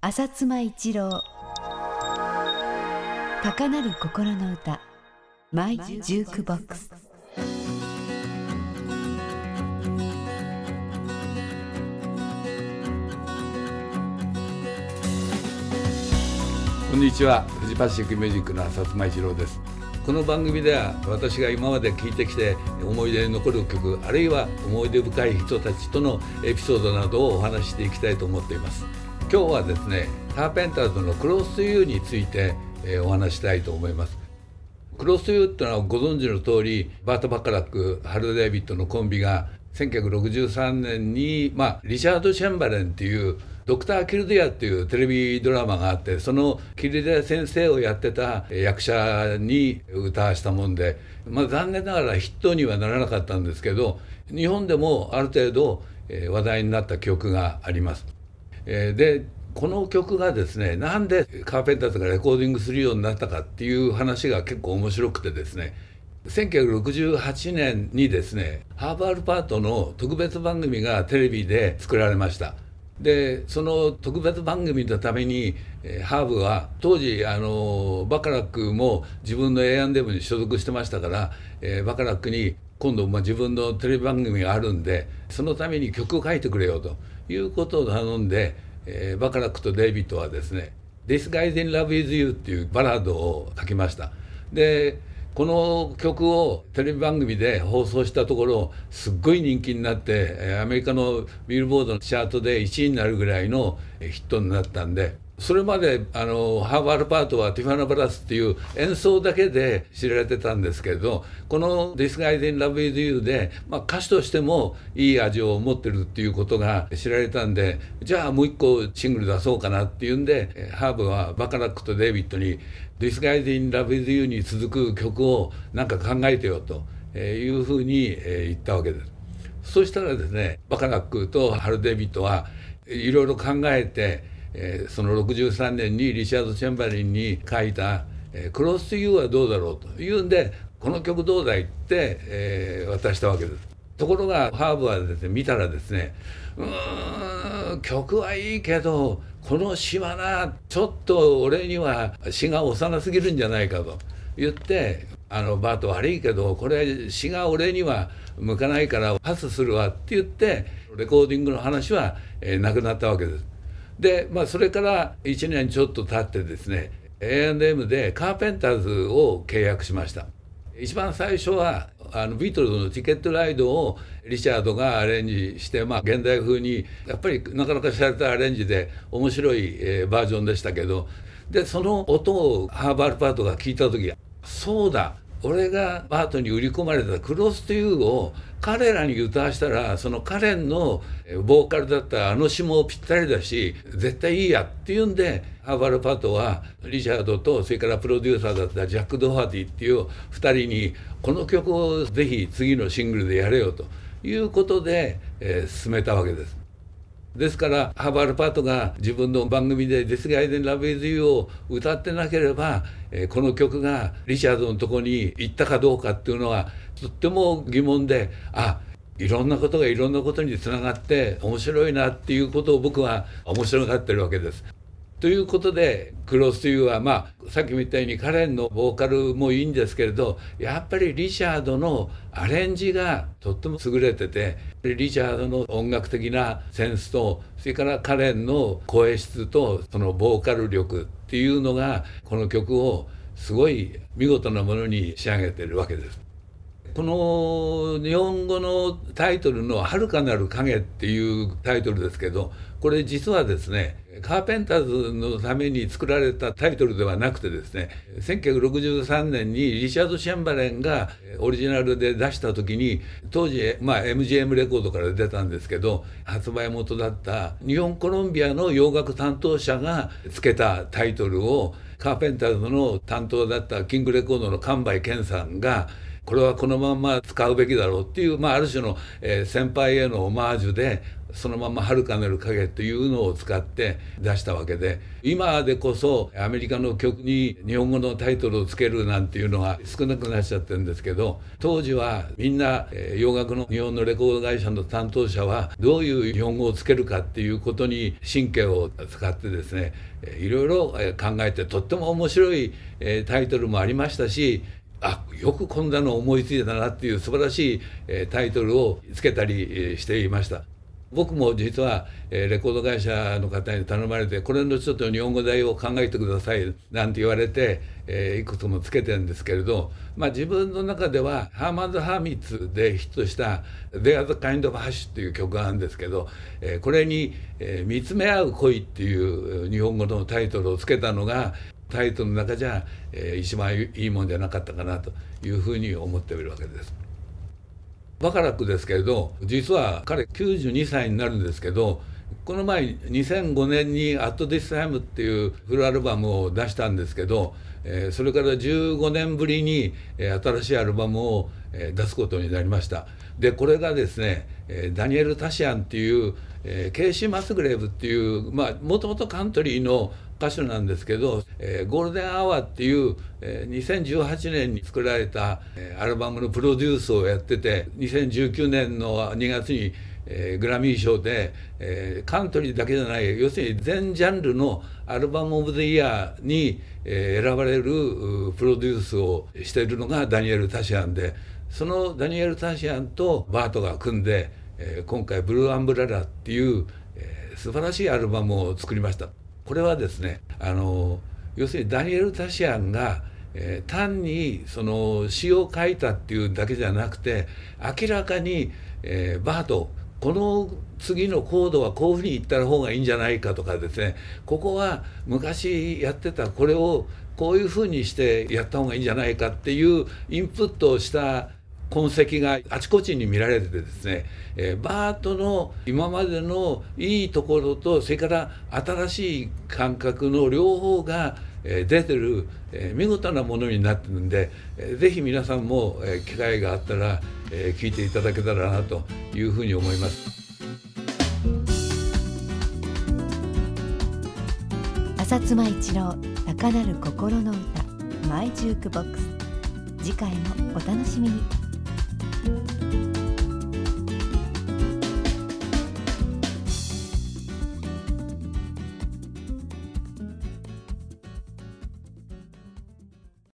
浅妻一郎。高鳴る心の歌。マイ・ジュークボックス。こんにちは。フジパシフィックミュージックの浅妻一郎です。この番組では私が今まで聴いてきて思い出に残る曲あるいは思い出深い人たちとのエピソードなどをお話ししていきたいと思っています。今日はですねカーペンターズのクロスユーについて、えー、お話したいと思いますクロスユーってのはご存知の通りバート・バカラックハル・デイビッドのコンビが1963年に、まあ、リチャード・シェンバレンっていうドクター・キルディアっていうテレビドラマがあってそのキルディア先生をやってた役者に歌わしたもんで、まあ、残念ながらヒットにはならなかったんですけど日本でもある程度話題になった曲があります。えでこの曲がですねなんでカーペンターズがレコーディングするようになったかっていう話が結構面白くてですね1968年にですねハーバールパートの特別番組がテレビで作られました。でその特別番組のために、え、ハーブは当時あのバカラックも自分の A&M に所属してましたから、えー、バカラックに今度、まあ、自分のテレビ番組があるんでそのために曲を書いてくれよということを頼んで、えー、バカラックとデイビッドはですね「This Guy in Love Is You」っていうバラードを書きました。でこの曲をテレビ番組で放送したところすっごい人気になってアメリカのビルボードのチャートで1位になるぐらいのヒットになったんでそれまであのハーバールパートはティファナ・ブラスっていう演奏だけで知られてたんですけどこの「This Guy in Love With You で」まあ、歌手としてもいい味を持ってるっていうことが知られたんでじゃあもう一個シングル出そうかなっていうんでハーブはバカラックとデイビッドに「This Guy in Love With You」に続く曲をなんか考えてよというふうに言ったわけです。そしたらですねバカラックとハル・デイビッドはいろいろ考えてえー、その63年にリチャード・チェンバリンに書いた「えー、クロス・ユーはどうだろう」というんでこの曲どうだいって、えー、渡したわけです。ところがハーブはですね見たらですねうーん曲はいいけどこの詩はなちょっと俺には詩が幼すぎるんじゃないかと言ってあのバート悪いけどこれ詩が俺には向かないからパスするわって言ってレコーディングの話は、えー、なくなったわけです。で、まあ、それから1年ちょっと経ってですね A&M でカーペンターズを契約しました。一番最初はあのビートルズの「ティケットライド」をリチャードがアレンジして、まあ、現代風にやっぱりなかなかしゃれたアレンジで面白い、え、バージョンでしたけどでその音をハーブ・アルパートが聞いた時そうだ俺がバートに売り込まれた「 Close to You」を彼らに歌わしたらそのカレンのボーカルだったらあの詩もぴったりだし絶対いいやっていうんでハーブ・アルパートはリチャードとそれからプロデューサーだったジャック・ドハーティっていう2人にこの曲をぜひ次のシングルでやれよということで、えー、進めたわけです。ですからハーバール・パートが自分の番組で「デス・ガイデン・ラブ・イズ・ユー」を歌ってなければ、えー、この曲がリチャードのとこに行ったかどうかっていうのはとっても疑問であいろんなことがいろんなことにつながって面白いなっていうことを僕は面白がってるわけです。ということでクロスというはまあさっきも言ったようにカレンのボーカルもいいんですけれどやっぱりリチャードのアレンジがとっても優れててリチャードの音楽的なセンスとそれからカレンの声質とそのボーカル力っていうのがこの曲をすごい見事なものに仕上げてるわけです。この日本語のタイトルの「遥かなる影」っていうタイトルですけどこれ実はですねカーペンターズのために作られたタイトルではなくてですね1963年にリチャード・シェンバレンがオリジナルで出した時に当時、まあ、MGM レコードから出たんですけど発売元だった日本コロンビアの洋楽担当者が付けたタイトルをカーペンターズの担当だったキングレコードの神梅健さんがこれはこのまま使うべきだろうっていう、まあ、ある種の、え、先輩へのオマージュでそのまま「遥かなる影」というのを使って出したわけで今でこそアメリカの曲に日本語のタイトルをつけるなんていうのが少なくなっちゃってるんですけど当時はみんな、洋楽の日本のレコード会社の担当者はどういう日本語をつけるかっていうことに神経を使ってですねいろいろ考えてとっても面白いタイトルもありましたしあよくこんなの思いついたなっていう素晴らしい、タイトルをつけたり、していました。僕も実は、えー、レコード会社の方に頼まれてこれのちょっと日本語題を考えてくださいなんて言われて、えー、いくつもつけてるんですけれど、まあ、自分の中ではハーマンズ・ハーミッツでヒットした「There's a Kind of Hush」っていう曲があるんですけど、えー、これに、え「見つめ合う恋」っていう日本語のタイトルをつけたのがタイトルの中じゃ、えー、一番いいもんじゃなかったかなというふうに思っているわけです。バカラックですけれど実は彼92歳になるんですけどこの前2005年に「At This Time」っていうフルアルバムを出したんですけど、それから15年ぶりに、新しいアルバムを、出すことになりました。でこれがですね、ダニエル・タシアンっていう、えー、ケイシー・マスグレーブっていうもともとカントリーの歌手なんですけど「、ゴールデンアワー」っていう、えー、2018年に作られた、アルバムのプロデュースをやってて2019年の2月に、グラミー賞で、カントリーだけじゃない要するに全ジャンルのアルバム・オブ・ザ・イヤーに、選ばれるプロデュースをしているのがダニエル・タシアンでそのダニエル・タシアンとバートが組んで、えー、今回「ブルー・アンブララ」っていう、えー、素晴らしいアルバムを作りました。これはですねあの要するにダニエル・タシアンが、えー、単にその詩を書いたっていうだけじゃなくて明らかに、えー、バートこの次のコードはこういうふうに言った方がいいんじゃないかとかですねここは昔やってたこれをこういうふうにしてやった方がいいんじゃないかっていうインプットをした痕跡があちこちに見られてですね、えー、バートの今までのいいところとそれから新しい感覚の両方が出てる、えー、見事なものになってるんで、えー、ぜひ皆さんも、えー、機会があったら、えー、聞いていただけたらなというふうに思います。浅妻一郎高鳴る心の歌マイジュークボックス次回もお楽しみに。Thank you.